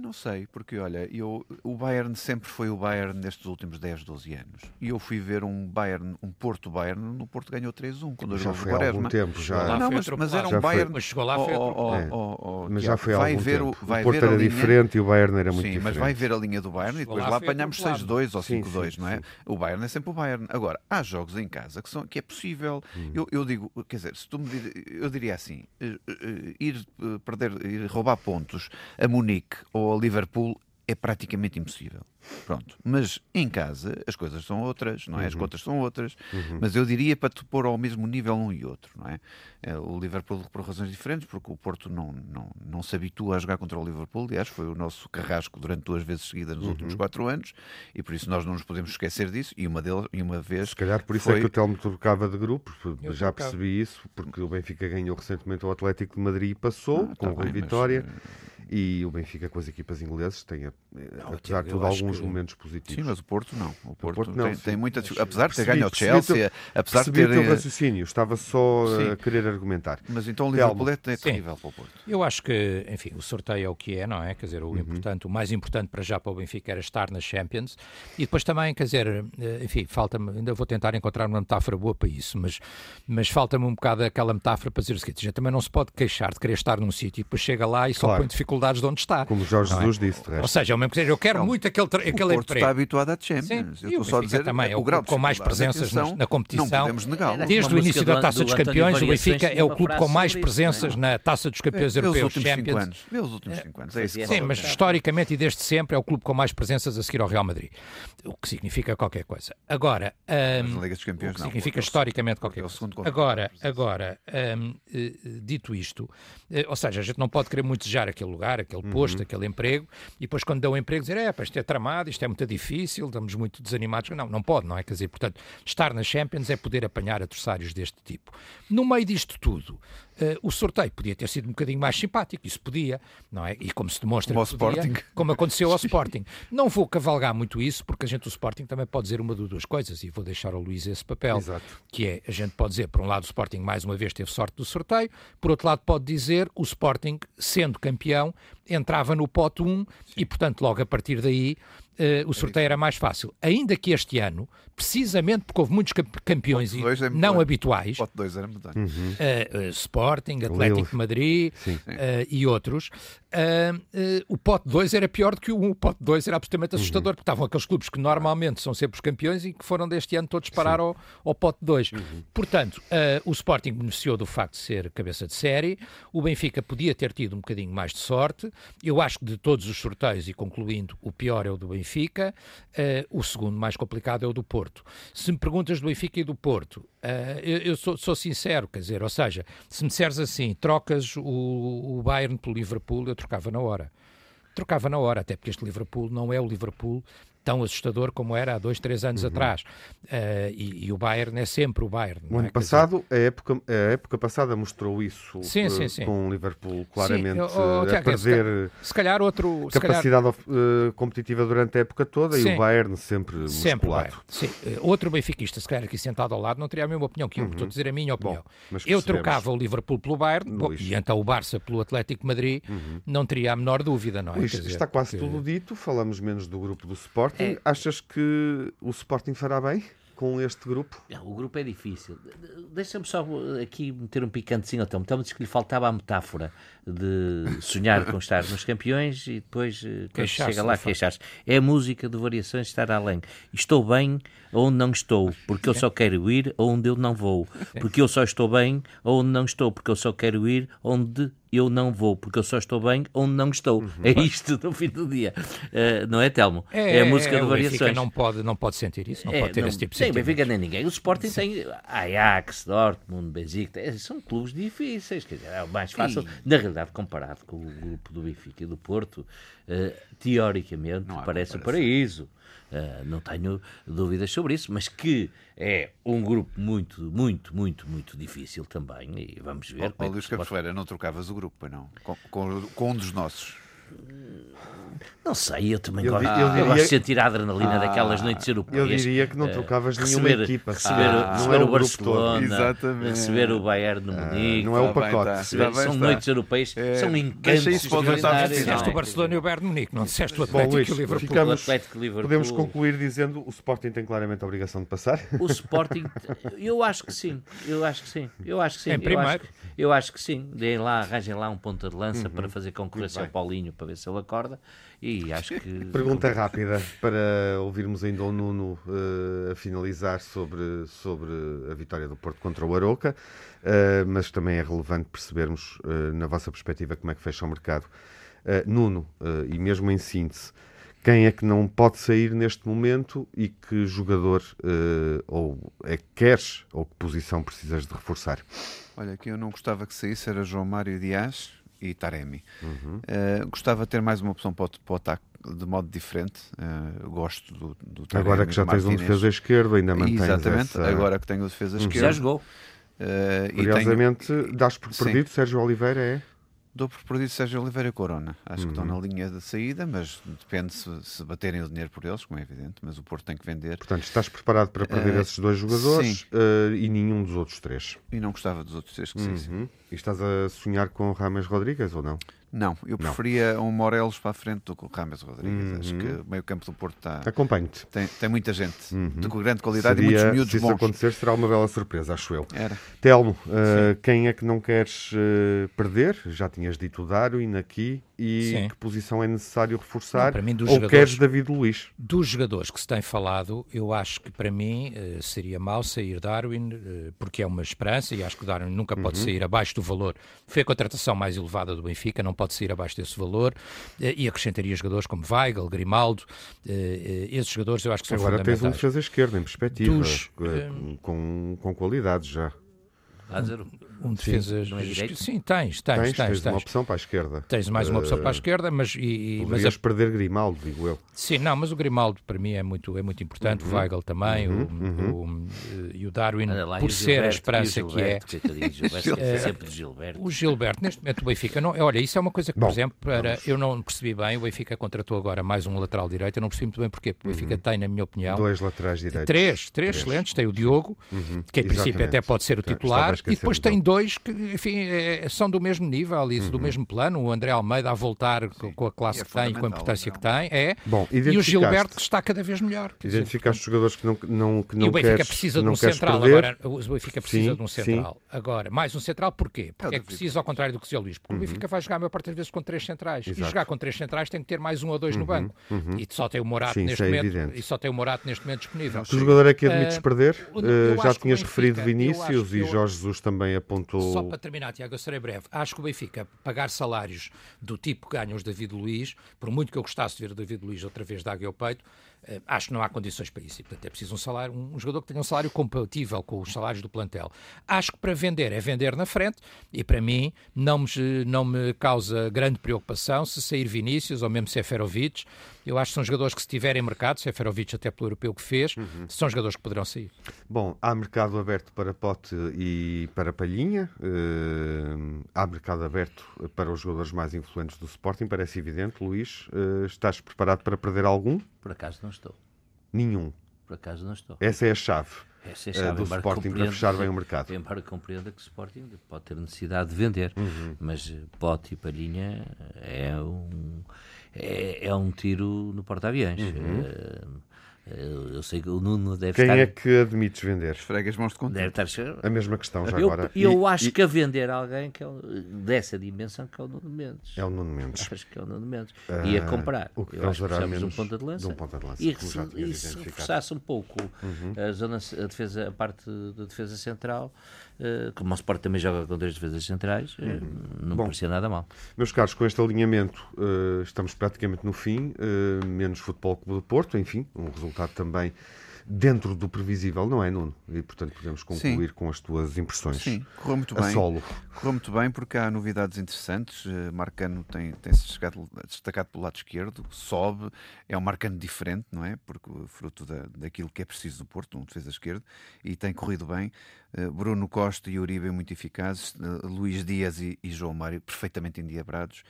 Não sei, porque olha, eu, o Bayern sempre foi o Bayern nestes últimos 10, 12 anos. E eu fui ver um Bayern, um Porto Bayern, no Porto ganhou 3-1 quando já foi há algum tempo já. Não, mas, mas era um já Bayern, mas chegou lá foi oh, oh, é. oh, oh, Mas já foi há algum ver tempo. O, vai o Porto era linha... diferente e o Bayern era muito sim, diferente. mas vai ver a linha do Bayern e depois lá, lá apanhamos 6-2 ou 5-2, não é? Sim. O Bayern é sempre o Bayern. Agora, há jogos em casa que são que é possível. Hum. Eu, eu digo, quer dizer, se tu me eu diria assim, eh, eh, ir eh, perder, ir roubar pontos a Munique ou a Liverpool é praticamente impossível. Pronto. Mas em casa as coisas são outras, não é? As uhum. contas são outras, uhum. mas eu diria para te pôr ao mesmo nível um e outro, não é? é? O Liverpool por razões diferentes, porque o Porto não, não, não se habitua a jogar contra o Liverpool, aliás, foi o nosso carrasco durante duas vezes seguidas nos uhum. últimos quatro anos, e por isso nós não nos podemos esquecer disso, e uma, delas, e uma vez... Se calhar por isso foi... é que o Telmo trocava de grupo, já percebi isso, porque o Benfica ganhou recentemente o Atlético de Madrid e passou, ah, com tá bem, Vitória... Mas eh, e o Benfica com as equipas ingleses tem, eh, não, apesar de tudo, alguns que... momentos positivos. Sim, mas o Porto não. O Porto, o Porto não, tem, tem muita. Apesar de ter ganho ao Chelsea, apesar de ter. o teu raciocínio, estava só sim. a querer argumentar. Mas então o Liverpool é terrível para o Porto. Eu acho que, enfim, o sorteio é o que é, não é? Quer dizer, o, uhum. importante, o mais importante para já para o Benfica era estar nas Champions e depois também, quer dizer, eh, enfim, falta-me, ainda vou tentar encontrar uma metáfora boa para isso, mas, mas falta-me um bocado aquela metáfora para dizer o seguinte: a gente também não se pode queixar de querer estar num sítio e depois chega lá e claro. só põe dificuldades de onde está. Como Jorge é? Jesus é? disse. Ou seja, é o mesmo que seja, eu quero não, muito aquele, aquele o Porto emprego. está habituado a Champions. Sim, eu estou só a dizer também, é o grau com mais presenças na, na competição. Não podemos negá Desde o início da Taça dos Campeões, o Benfica é o clube com mais presenças na Taça dos Campeões Europeus Champions. Vê os últimos 5 anos. É isso Sim, mas historicamente e desde sempre é o clube com mais presenças a seguir ao Real Madrid. O que significa qualquer coisa. Agora, Liga dos Campeões, não. Significa historicamente qualquer coisa. Agora, agora, eh, dito isto, eh, ou seja, a gente não pode querer muito desejar aquele lugar, aquele posto, uhum. aquele emprego, e depois quando dão emprego dizer, é, isto é tramado, isto é muito difícil, estamos muito desanimados. Não, não pode, não é? Quer dizer, portanto, estar nas Champions é poder apanhar adversários deste tipo. No meio disto tudo, uh, o sorteio podia ter sido um bocadinho mais simpático, isso podia, não é? E como se demonstra como, podia, Sporting. como aconteceu ao Sporting. Não vou cavalgar muito isso, porque a gente, o Sporting, também pode dizer uma de duas coisas, e vou deixar ao Luís esse papel, Exato. que é, a gente pode dizer, por um lado, o Sporting mais uma vez teve sorte do sorteio, por outro lado, pode dizer, o Sporting, sendo campeão, entrava no pote 1 e, portanto, logo a partir daí uh, o sorteio era mais fácil. Ainda que este ano, precisamente porque houve muitos campeões é não bem. habituais, Pote 2 era muito uhum. uh, Sporting, Atlético de Madrid e outros, o pote 2 era pior do que o 1. O pote 2 era absolutamente uhum. assustador, uhum. porque estavam aqueles clubes que normalmente são sempre os campeões e que foram deste ano todos parar ao, ao, pote 2. Uhum. Portanto, o Sporting beneficiou do facto de ser cabeça de série, o Benfica podia ter tido um bocadinho mais de sorte. Eu acho que de todos os sorteios, e concluindo, o pior é o do Benfica uh, o segundo mais complicado é o do Porto. Se me perguntas do Benfica e do Porto, uh, eu, eu sou, sou, sincero, quer dizer, ou seja, se me disseres assim, trocas o, o Bayern pelo Liverpool, eu trocava na hora. Trocava na hora, até porque este Liverpool não é o Liverpool tão assustador como era há dois, três anos uhum. atrás. Uh, e, e, o Bayern é sempre o Bayern. O ano é? passado, dizer... a, época, a época passada mostrou isso sim, uh, sim, sim. com o Liverpool claramente oh, oh, a perder se calhar outro capacidade calhar... Uh, competitiva durante a época toda e o Bayern sempre, sempre musculado. Sim. Outro benfiquista, se calhar aqui sentado ao lado, não teria a mesma opinião que eu. Uhum. Estou a dizer a minha opinião. Bom, eu trocava o Liverpool pelo Bayern bom, e então o Barça pelo Atlético Madrid, uhum. não teria a menor dúvida, não é? Luís, dizer, está quase que... tudo dito, falamos menos do grupo do Sporting. É... Achas que o Sporting fará bem? com este grupo? o grupo é difícil. Deixa-me só aqui meter um picantezinho ao Tom. Tom disse que lhe faltava a metáfora de sonhar com estar nos campeões e depois eh, chega lá queixar-se. É a música de variações estar além. Estou bem onde não estou, porque eu só quero ir onde eu não vou. Porque eu só estou bem onde não estou, porque eu só quero ir onde eu não vou, porque eu só estou bem onde não estou. É isto no fim do dia. Uh, não é, Telmo? É, é a música é, de variações. não pode, não pode sentir isso, não é, pode ter não, esse tipo de sentimento. Sim, Benfica nem ninguém. O Sporting Sim. tem Ajax, Dortmund, Benfica, são clubes difíceis. Quer dizer, é o mais fácil, na realidade, comparado com o grupo do Benfica e do Porto, uh, teoricamente, parece o paraíso. Uh, não tenho dúvidas sobre isso, mas que é um grupo muito, muito, muito, muito difícil também. E vamos ver. Oh, como é Luís Campos Ferreira, não trocavas o grupo, não? Com, com, com um dos nossos. Não sei, eu também eu, gosto, eu, diria... eu gosto de sentir a adrenalina ah, daquelas noites europeias. Eu diria que não eh, trocavas uh, nenhuma receber, equipa. Receber, ah, receber é o, o Barcelona, receber o Bayern de Munique. não é o pacote. Tá, receber, são está. noites europeias, é, são encantos. Disseste o Barcelona e o Bayern de Munique, não disseste o Atlético Bom, Luís, e o Liverpool. Ficamos, o Atlético Liverpool. Podemos concluir dizendo o Sporting tem claramente a obrigação de passar? O Sporting, eu acho que sim. Eu acho que sim. Eu acho que sim. Em primeiro. Eu acho que sim. Deem lá, arranjem lá um ponta de lança uhum. para fazer concorrência ao Paulinho para ver se ele acorda. E acho que. Pergunta rápida para ouvirmos ainda o Nuno uh, a finalizar sobre, sobre a vitória do Porto contra o Aroca, uh, mas também é relevante percebermos, uh, na vossa perspectiva, como é que fecha o mercado. Nuno, e mesmo em síntese, quem é que não pode sair neste momento e que jogador ou é que queres ou que posição precisas de reforçar? Olha, que eu não gostava que saísse era João Mário Dias e Taremi. Uhum. Uh, gostava de ter mais uma opção para o, para o ataque de modo diferente. Uh, gosto do, do Taremi, Agora que já tens um defesa esquerdo, ainda mantens Exatamente, essa... agora que tenho o defesa uhum. esquerdo. Já jogou. Uh, Curiosamente, tenho... das por perdido, Sim. Sérgio Oliveira é? Dou por perdido Sérgio Oliveira Corona. Acho uhum. que estão uhum. na linha de saída, mas depende se, se, baterem o dinheiro por eles, como é evidente. Mas o Porto tem que vender. Portanto, estás preparado para perder uh, esses dois jogadores uh, e nenhum dos outros três. E não gostava dos outros três que uhum. E estás a sonhar com Rames Rodrigues ou não? Não, eu preferia não. um Morelos para a frente do que o Rames Rodrigues. Uhum. Acho que o meio campo do Porto está... Acompanho-te. Tem, tem muita gente uhum. de grande qualidade Seria, e muitos miúdos se bons. Se isso acontecer, será uma bela surpresa, acho eu. Era. Telmo, uh, quem é que não queres uh, perder? Já tinhas dito o Darwin aqui. E Sim. que posição é necessário reforçar? Não, para mim, ou queres David Luiz? Dos jogadores que se tem falado, eu acho que para mim uh, seria mau sair Darwin, porque é uma esperança e acho que Darwin nunca pode uhum. sair abaixo do valor. Foi a contratação mais elevada do Benfica, não pode sair abaixo desse valor eh, e acrescentaria jogadores como Weigl, Grimaldo, eh, eh, esses jogadores eu acho que são Agora fundamentais. tens um defesa esquerda em perspectiva, Dos, com, com qualidades já. Um defesa. Sim, não é direito? Sim, tens, tens, tens. Tens, tens uma opção para a esquerda. Tens mais uma opção uh, para a esquerda, mas. E, mas a... perder Grimaldo, digo eu. Sim, não, mas o Grimaldo para mim é muito, é muito importante, uhum. o Weigl também, uhum. O, uhum. o, e o Darwin, lá, por o ser Gilberto, a esperança que é. é Gilberto. O Gilberto, neste momento o Benfica, não, olha, isso é uma coisa que, Bom, por exemplo, para, eu não percebi bem, o Benfica contratou agora mais um lateral direito, eu não percebi muito bem porquê, porque o Benfica uhum. tem, na minha opinião. Dois laterais direitos. Três, três, três. excelentes, tem o Diogo, uhum. que em princípio até pode ser o titular, e depois tem dois que, enfim, é, são do mesmo nível e uhum. do mesmo plano. O André Almeida a voltar Sim. com a classe é que tem, com a importância que tem, é. Bom, e o Gilberto que está cada vez melhor. Identificaste os jogadores que não, não, que não E o Benfica queres, precisa de um central. Perder. Agora, o Benfica precisa sim, de um central. Sim. Agora, mais um central porquê? Porque é, é que precisa, ao contrário do que dizia o Luís, porque uhum. o Benfica vai jogar a maior parte das vezes com três centrais. Exato. E jogar com três centrais tem que ter mais um ou dois uhum. no banco. Uhum. E só tem o Morato sim, neste é momento. Evidente. E só tem o Morato neste momento disponível. Que jogador é que admites uh, perder? Uh, já tinhas referido Vinícius e Jorge Jesus também apontou. Só para terminar, Tiago, eu serei breve. Acho que o Benfica pagar salários do tipo que ganham os David Luiz, por muito que eu gostasse de ver o David Luiz outra vez dar ao peito, acho que não há condições para isso. E, portanto, é preciso um, salário, um jogador que tenha um salário compatível com os salários do plantel. Acho que para vender é vender na frente e, para mim, não me, não me causa grande preocupação se sair Vinícius ou mesmo Seferovic. Eu acho que são jogadores que, se tiverem mercado, Seferovic até pelo europeu que fez, uhum. são jogadores que poderão sair. Bom, há mercado aberto para Pote e para Palhinha. Uh, há mercado aberto para os jogadores mais influentes do Sporting, parece evidente. Luís, uh, estás preparado para perder algum? Por acaso não estou. Nenhum. Por acaso não estou. Essa é a chave. Essa é a chave. Uh, do Sporting para fechar bem o mercado. Embora compreenda que o Sporting pode ter necessidade de vender, uhum. mas Pote e Palhinha é um, é, é um tiro no porta-aviões. Uhum. Uh, Eu sei que o Nuno deve Quem estar. é que admites vender? Esfrega as mãos de conta. Deve estar A mesma questão já eu, agora. eu E- acho e- que a vender alguém que é o- dessa dimensão que é o Nuno Mendes. É o Nuno Mendes. Acho que é o Nuno Mendes. e a comprar. o que eu acho que precisamos um ponta de lança. de um ponta de lança, e se, e se reforçasse um pouco a, zona, a, defesa, a parte da defesa central, eh, como o Sport também joga com três defesas centrais, eh, não Bom. parecia nada mal. Meus caros, com este alinhamento eh, estamos praticamente no fim, eh, menos Futebol Clube do Porto, enfim, um resultado também dentro do previsível, não é, Nuno? E portanto podemos concluir com as tuas impressões. Sim, correu muito A bem. solo. Correu muito bem porque há novidades interessantes. Eh, Marcano tem, tem-se chegado- destacado pelo lado esquerdo, sobe, é um Marcano diferente, não é? Porque fruto da, daquilo que é preciso do Porto, um defesa esquerdo, e tem corrido bem. Eh, Bruno Costa e Uribe muito eficazes, eh, Luís Dias e, e João Mário perfeitamente endiabrados.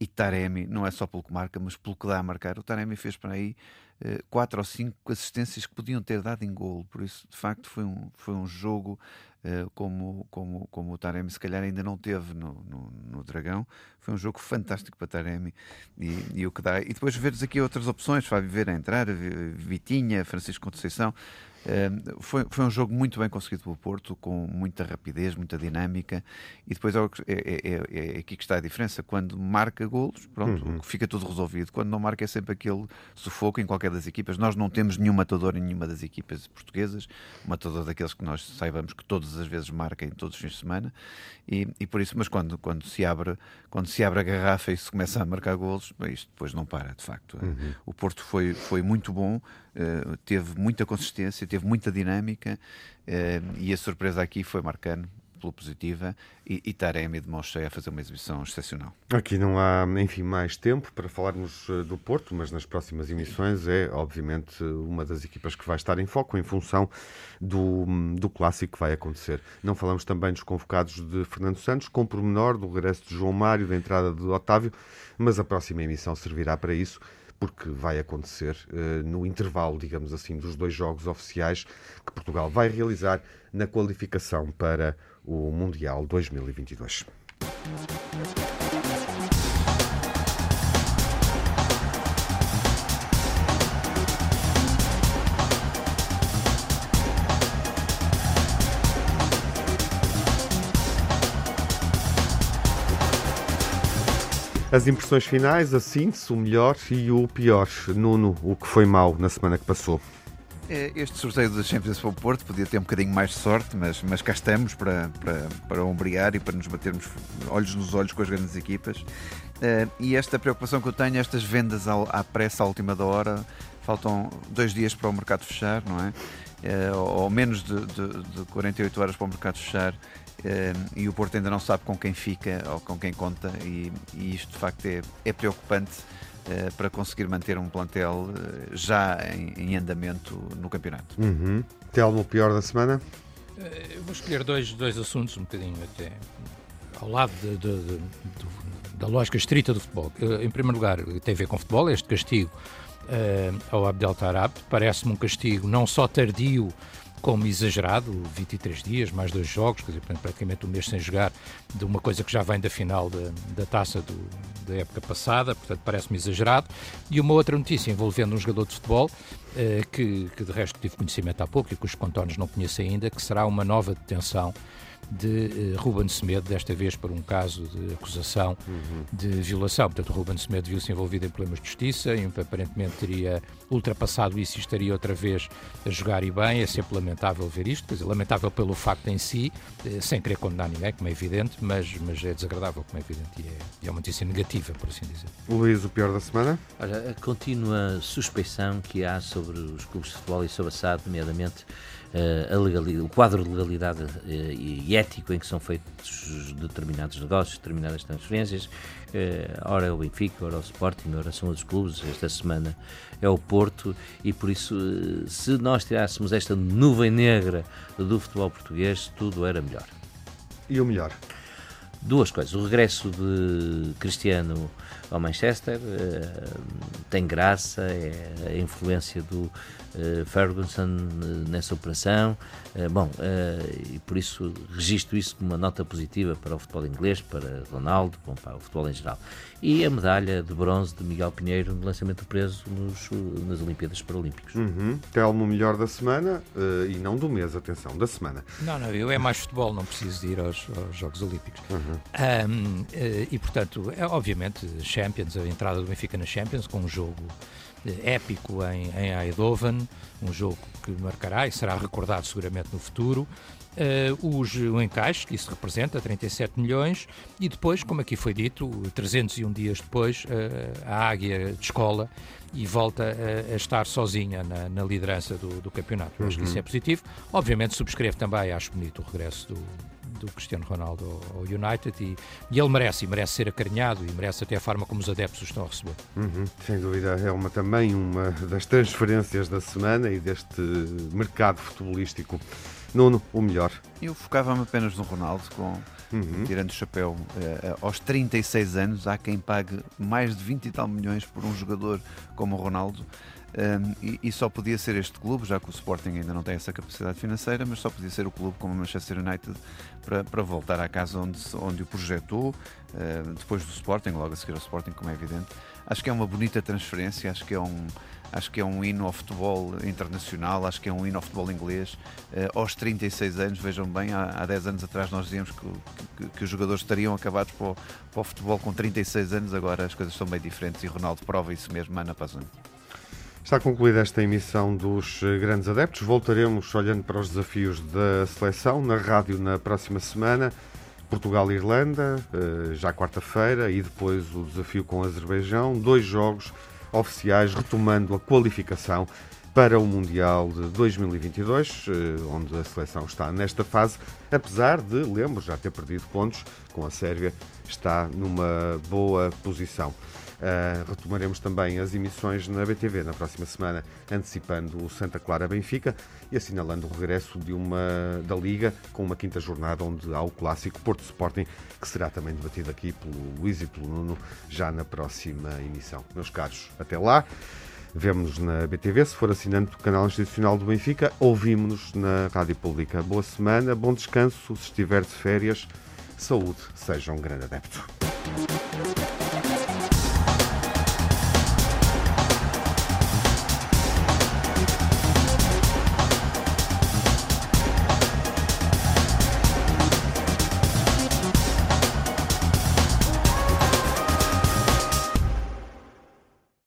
E Taremi, não é só pelo que marca, mas pelo que dá a marcar. O Taremi fez para aí eh, quatro ou cinco assistências que podiam ter dado em golo. Por isso, de facto, foi um, foi um jogo eh, como, como, como o Taremi se calhar ainda não teve no, no, no Dragão. Foi um jogo fantástico para Taremi e, e o que dá. E depois veres aqui outras opções, Fábio a entrar, Vi- Vitinha, Francisco Conceição. Eh, foi, foi um jogo muito bem conseguido pelo Porto, com muita rapidez, muita dinâmica. E depois é, que- é- é- é aqui que está a diferença. Quando marca golos, pronto, fica tudo resolvido. Quando não marca, é sempre aquele sufoco em qualquer das equipas. Nós não temos nenhum matador em nenhuma das equipas portuguesas, um matador daqueles que nós saibamos que todas as vezes marca em todos os fins de semana. E, e por isso, mas quando, quando, se abre, quando se abre a garrafa e se começa a marcar golos, isto depois não para, de facto. O Porto foi, foi muito bom, eh, teve muita consistência, teve muita dinâmica eh, e a surpresa aqui foi Marcano pela positiva e, e Taremi de mão cheia a fazer uma exibição excepcional. Aqui não há, enfim, mais tempo para falarmos eh, do Porto, mas nas próximas emissões é, obviamente, uma das equipas que vai estar em foco em função do, do clássico que vai acontecer. Não falamos também dos convocados de Fernando Santos, com pormenor do regresso de João Mário, da entrada de Otávio, mas a próxima emissão servirá para isso. Porque vai acontecer eh, no intervalo, digamos assim, dos dois jogos oficiais que Portugal vai realizar na qualificação para o Mundial 2022. As impressões finais, a síntese, o melhor e o pior. Nuno, o que foi mau na semana que passou? É, Este sorteio da Champions para o Porto podia ter um bocadinho mais de sorte, mas, mas cá estamos para, para, para ombrear e para nos batermos olhos nos olhos com as grandes equipas. Eh, e esta preocupação que eu tenho, estas vendas à pressa à última da hora, faltam dois dias para o mercado fechar, não é? Ou, ou menos de, de, de 48 horas para o mercado fechar. E o Porto ainda não sabe com quem fica ou com quem conta, e, e isto de facto é, é preocupante eh, para conseguir manter um plantel eh, já em, em andamento no campeonato. Uhum. Telmo, o pior da semana? Eh, Eu vou escolher dois, dois assuntos um bocadinho até ao lado de- de- de- da lógica estrita do futebol. Em primeiro lugar, tem a ver com futebol, este castigo eh, ao Abdel Tarab. Parece-me um castigo não só tardio, como exagerado, 23 dias, mais dois jogos, quer dizer, praticamente um mês sem jogar, de uma coisa que já vem da final da, da taça do- da época passada, portanto parece-me exagerado. E uma outra notícia envolvendo um jogador de futebol, eh, que, que de resto tive conhecimento há pouco e cujos contornos não conheço ainda, que será uma nova detenção de eh, Ruben Semedo, desta vez por um caso de acusação de violação. Portanto, Ruben Semedo viu-se envolvido em problemas de justiça e aparentemente teria ultrapassado isso e estaria outra vez a jogar e bem. É sempre lamentável ver isto, quer dizer, lamentável pelo facto em si, eh, sem querer condenar ninguém, como é evidente, mas, mas é desagradável, como é evidente, e é, e é uma notícia negativa, por assim dizer. Luís, o pior da semana? Olha, a contínua suspeição que há sobre os clubes de futebol e sobre a SAD, nomeadamente eh, o quadro de legalidade eh, e ético em que são feitos determinados negócios, determinadas transferências. Eh, ora é o Benfica, ora é o Sporting, ora são outros clubes. Esta semana é o Porto e por isso, se nós tirássemos esta nuvem negra do futebol português, tudo era melhor. E o melhor? duas coisas. O regresso de Cristiano ao Manchester uh, tem graça, é a influência do Ferguson nessa operação. Uh, bom, e por isso registro isso como uma nota positiva para o futebol inglês, para Ronaldo, bom, para o futebol em geral. E a medalha de bronze de Miguel Pinheiro no lançamento do preso nos, nas Olimpíadas Paralímpicas. Uhum. Telmo, melhor da semana e não do mês, atenção, da semana. Não, não, eu é mais futebol, não preciso de ir aos, aos Jogos Olímpicos. Uhum. Um, e portanto, é, obviamente, Champions, a entrada do Benfica na Champions, com um jogo eh, épico em, em Eindhoven, um jogo que marcará e será recordado seguramente no futuro. Uh, os, o encaixe, que isso representa, 37 milhões, e depois, como aqui foi dito, 301 dias depois, uh, a Águia descola e volta a, a estar sozinha na, na liderança do, do campeonato. Acho que isso uhum. é positivo. Obviamente, subscrevo também, acho bonito o regresso do, do Cristiano Ronaldo ao, United e, e, ele merece, e merece ser acarinhado e merece até a forma como os adeptos o estão a receber. Uhum, sem dúvida, é uma, também uma das transferências da semana e deste mercado futebolístico. Nuno, o melhor. Eu focava-me apenas no Ronaldo, com, uhum. tirando o chapéu. Uh, aos 36 anos, há quem pague mais de 20 e tal milhões por um jogador como o Ronaldo. Um, e, e, só podia ser este clube, já que o Sporting ainda não tem essa capacidade financeira, mas só podia ser o clube como o Manchester United para, para voltar à casa onde, onde o projetou, uh, depois do Sporting, logo a seguir ao Sporting, como é evidente. Acho que é uma bonita transferência, acho que é um, acho que é um hino ao futebol internacional, acho que é um hino ao futebol inglês. Uh, aos 36 anos, vejam bem, há, há 10 anos atrás nós dizíamos que, que, que os jogadores estariam acabados para o, para o, futebol com 36 anos, agora as coisas são bem diferentes e Ronaldo prova isso mesmo ano após ano. Está concluída esta emissão dos eh, Grandes Adeptos. Voltaremos olhando para os desafios da seleção na rádio na próxima semana. Portugal-Irlanda, eh, já quarta-feira, e depois o desafio com o Azerbaijão. Dois jogos oficiais retomando a qualificação para o Mundial de 2022, eh, onde a seleção está nesta fase, apesar de, lembro, já ter perdido pontos com a Sérvia, está numa boa posição. Uh, retomaremos também as emissões na BTV na próxima semana, antecipando o Santa Clara Benfica e assinalando o regresso de uma, da Liga com uma quinta jornada onde há o clássico Porto Sporting, que será também debatido aqui pelo Luís e pelo Nuno já na próxima emissão. Meus caros, até lá. Vemo-nos na BTV, se for assinante do canal institucional do Benfica, ouvimos-nos na Rádio Pública. Boa semana, bom descanso, se estiver de férias, saúde, seja um grande adepto.